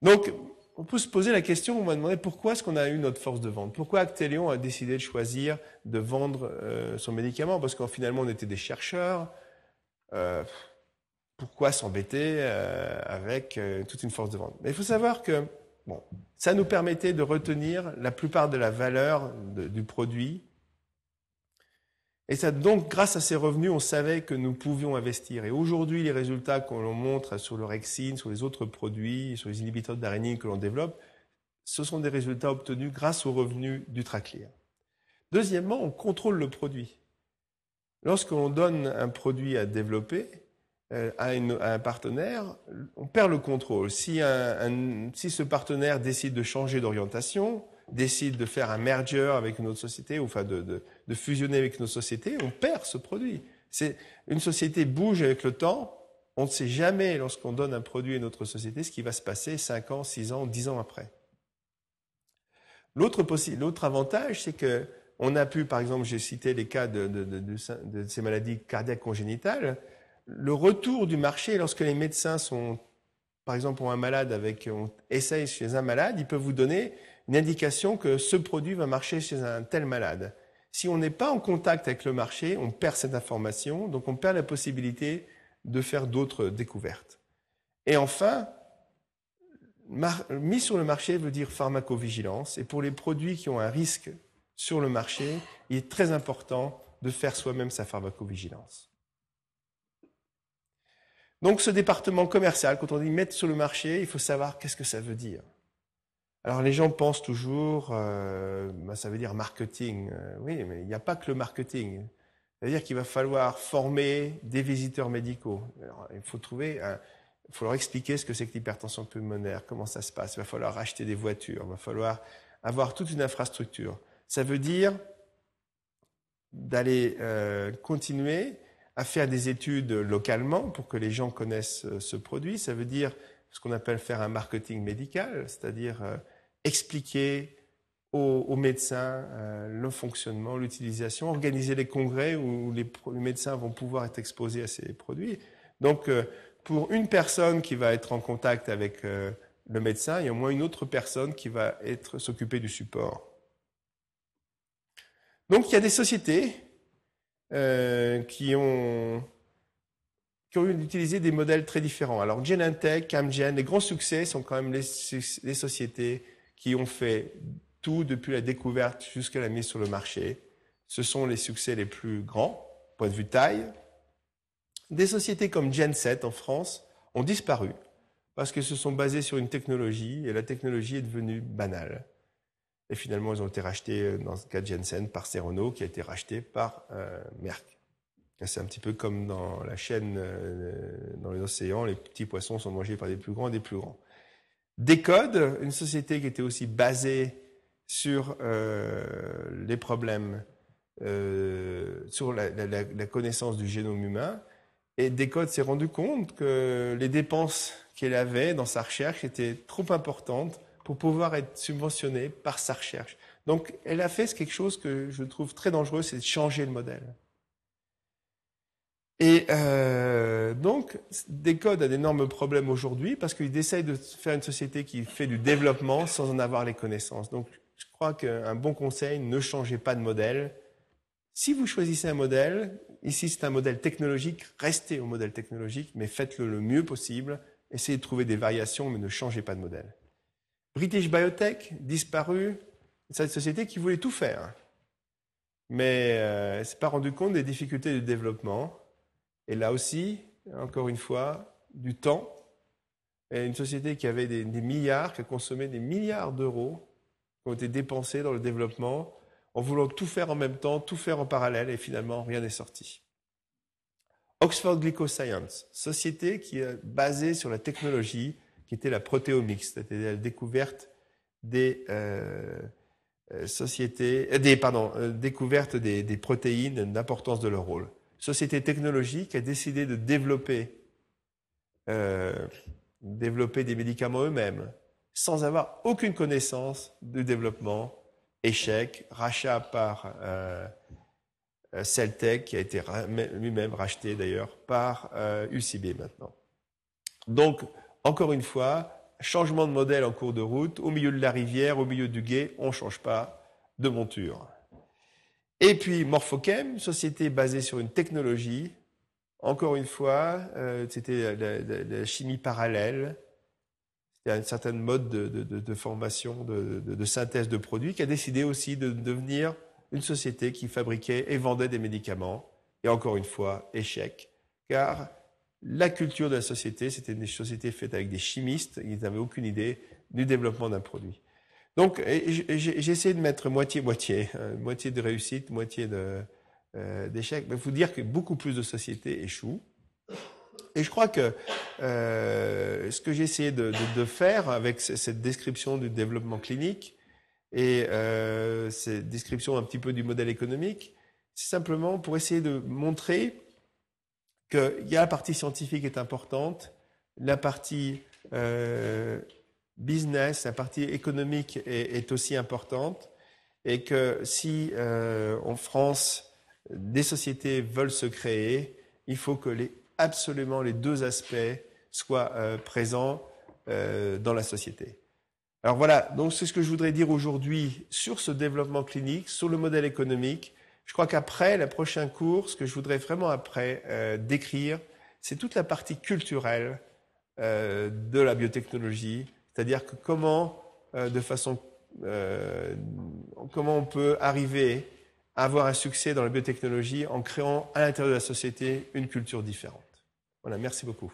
Donc, on peut se poser la question, on va demander pourquoi est-ce qu'on a eu notre force de vente? Pourquoi Actelion a décidé de choisir de vendre euh, son médicament? Parce qu'en finalement, on était des chercheurs. pourquoi s'embêter avec toute une force de vente? Mais il faut savoir que Bon, ça nous permettait de retenir la plupart de la valeur du produit. Et donc, grâce à ces revenus, on savait que nous pouvions investir. Et aujourd'hui, les résultats qu'on montre sur le Rexine, sur les autres produits, sur les inhibiteurs d'arénine que l'on développe, ce sont des résultats obtenus grâce aux revenus du Traclear. Deuxièmement, on contrôle le produit. Lorsqu'on donne un produit à développer, euh, à, un partenaire, on perd le contrôle. Si, un, si ce partenaire décide de changer d'orientation, décide de faire un merger avec une autre société, ou enfin de, de, fusionner avec une autre société, on perd ce produit. C'est une société bouge avec le temps. On ne sait jamais, lorsqu'on donne un produit à une autre société, ce qui va se passer 5 ans, 6 ans, 10 ans après. L'autre avantage, c'est que on a pu, par exemple, j'ai cité les cas de, de, de ces maladies cardiaques congénitales, le retour du marché, lorsque les médecins sont, par exemple, ont un malade avec, on essaye chez un malade, ils peuvent vous donner une indication que ce produit va marcher chez un tel malade. Si on n'est pas en contact avec le marché, on perd cette information, donc on perd la possibilité de faire d'autres découvertes. Et enfin, mis sur le marché veut dire pharmacovigilance. Et pour les produits qui ont un risque sur le marché, il est très important de faire soi-même sa pharmacovigilance. Donc ce département commercial, quand on dit mettre sur le marché, il faut savoir qu'est-ce que ça veut dire. Alors les gens pensent toujours, euh, ben, ça veut dire marketing. Euh, oui, mais il n'y a pas que le marketing. C'est-à-dire qu'il va falloir former des visiteurs médicaux. il faut trouver, il faut leur expliquer ce que c'est que l'hypertension pulmonaire, comment ça se passe. Il va falloir acheter des voitures, il va falloir avoir toute une infrastructure. Ça veut dire d'aller euh, continuer à faire des études localement pour que les gens connaissent ce produit. Ça veut dire ce qu'on appelle faire un marketing médical, c'est-à-dire expliquer aux, médecins euh, le fonctionnement, l'utilisation, organiser les congrès où les, médecins vont pouvoir être exposés à ces produits. Donc, pour une personne qui va être en contact avec le médecin, il y a au moins une autre personne qui va être s'occuper du support. Donc, il y a des sociétés euh, qui, ont, utilisé des modèles très différents. Alors Genentech, Camgen, les grands succès sont quand même les sociétés qui ont fait tout depuis la découverte jusqu'à la mise sur le marché. Ce sont les succès les plus grands, point de vue taille. Des sociétés comme Genset en France ont disparu parce qu'ils se sont basés sur une technologie et la technologie est devenue banale. Et finalement, ils ont été rachetés, euh, dans ce cas de Jensen, par Serono, qui a été racheté par euh, Merck. C'est un petit peu comme dans la chaîne, euh, dans les océans, les petits poissons sont mangés par des plus grands et des plus grands. Decode, une société qui était aussi basée sur euh, les problèmes, euh, sur la, la, la, connaissance du génome humain. Et Decode s'est rendu compte que les dépenses qu'elle avait dans sa recherche étaient trop importantes pour pouvoir être subventionnée par sa recherche. Donc, elle a fait quelque chose que je trouve très dangereux, c'est de changer le modèle. Et euh, donc, Decode a d'énormes problèmes aujourd'hui parce qu'il essaye de faire une société qui fait du développement sans en avoir les connaissances. Donc, je crois qu'un bon conseil, ne changez pas de modèle. Si vous choisissez un modèle, ici c'est un modèle technologique, restez au modèle technologique, mais faites-le le mieux possible. Essayez de trouver des variations, mais ne changez pas de modèle. British Biotech, disparu, c'est une société qui voulait tout faire, mais euh, elle s'est pas rendu compte des difficultés de développement et là aussi, encore une fois, du temps. Une société qui avait des, milliards, qui a consommé des milliards d'euros, qui ont été dépensés dans le développement, en voulant tout faire en même temps, tout faire en parallèle, et finalement, rien n'est sorti. Oxford Glycoscience, société qui est basée sur la technologie qui était la protéomique, c'est-à-dire la découverte des euh, euh sociétés, euh, euh, des protéines, l'importance de leur rôle société technologique a décidé de développer, euh, développer des médicaments eux-mêmes sans avoir aucune connaissance du développement. Échec, rachat par euh, euh Celtec, qui a été lui-même racheté d'ailleurs par euh, UCB maintenant. Donc, encore une fois, changement de modèle en cours de route, au milieu de la rivière, au milieu du guet, on ne change pas de monture. Et puis Morphochem, société basée sur une technologie. Encore une fois, euh, c'était la, la, chimie parallèle. C'était un certain mode de, de, de formation, de, de, synthèse de produits, qui a décidé aussi de devenir une société qui fabriquait et vendait des médicaments. Et encore une fois, échec, car la culture de la société, c'était une société faite avec des chimistes, ils n'avaient aucune idée du développement d'un produit. Donc, j'ai essayé de mettre moitié-moitié, hein, moitié de réussite, moitié euh, d'échec. Mais il faut dire que beaucoup plus de sociétés échouent. Et je crois que euh, ce que j'ai essayé de, faire avec cette description du développement clinique et euh, cette description un petit peu du modèle économique, c'est simplement pour essayer de montrer qu'il y a la partie scientifique est importante, la partie euh, business, la partie économique est, aussi importante et que si euh, en France des sociétés veulent se créer, il faut que les, absolument les deux aspects soient euh, présents euh, dans la société. Alors voilà, donc c'est ce que je voudrais dire aujourd'hui sur ce développement clinique, sur le modèle économique. Je crois qu'après la prochaine cours, ce que je voudrais vraiment après décrire, c'est toute la partie culturelle de la biotechnologie, c'est-à-dire que comment, euh, de façon, euh, comment on peut arriver à avoir un succès dans la biotechnologie en créant à l'intérieur de la société une culture différente. Voilà, merci beaucoup.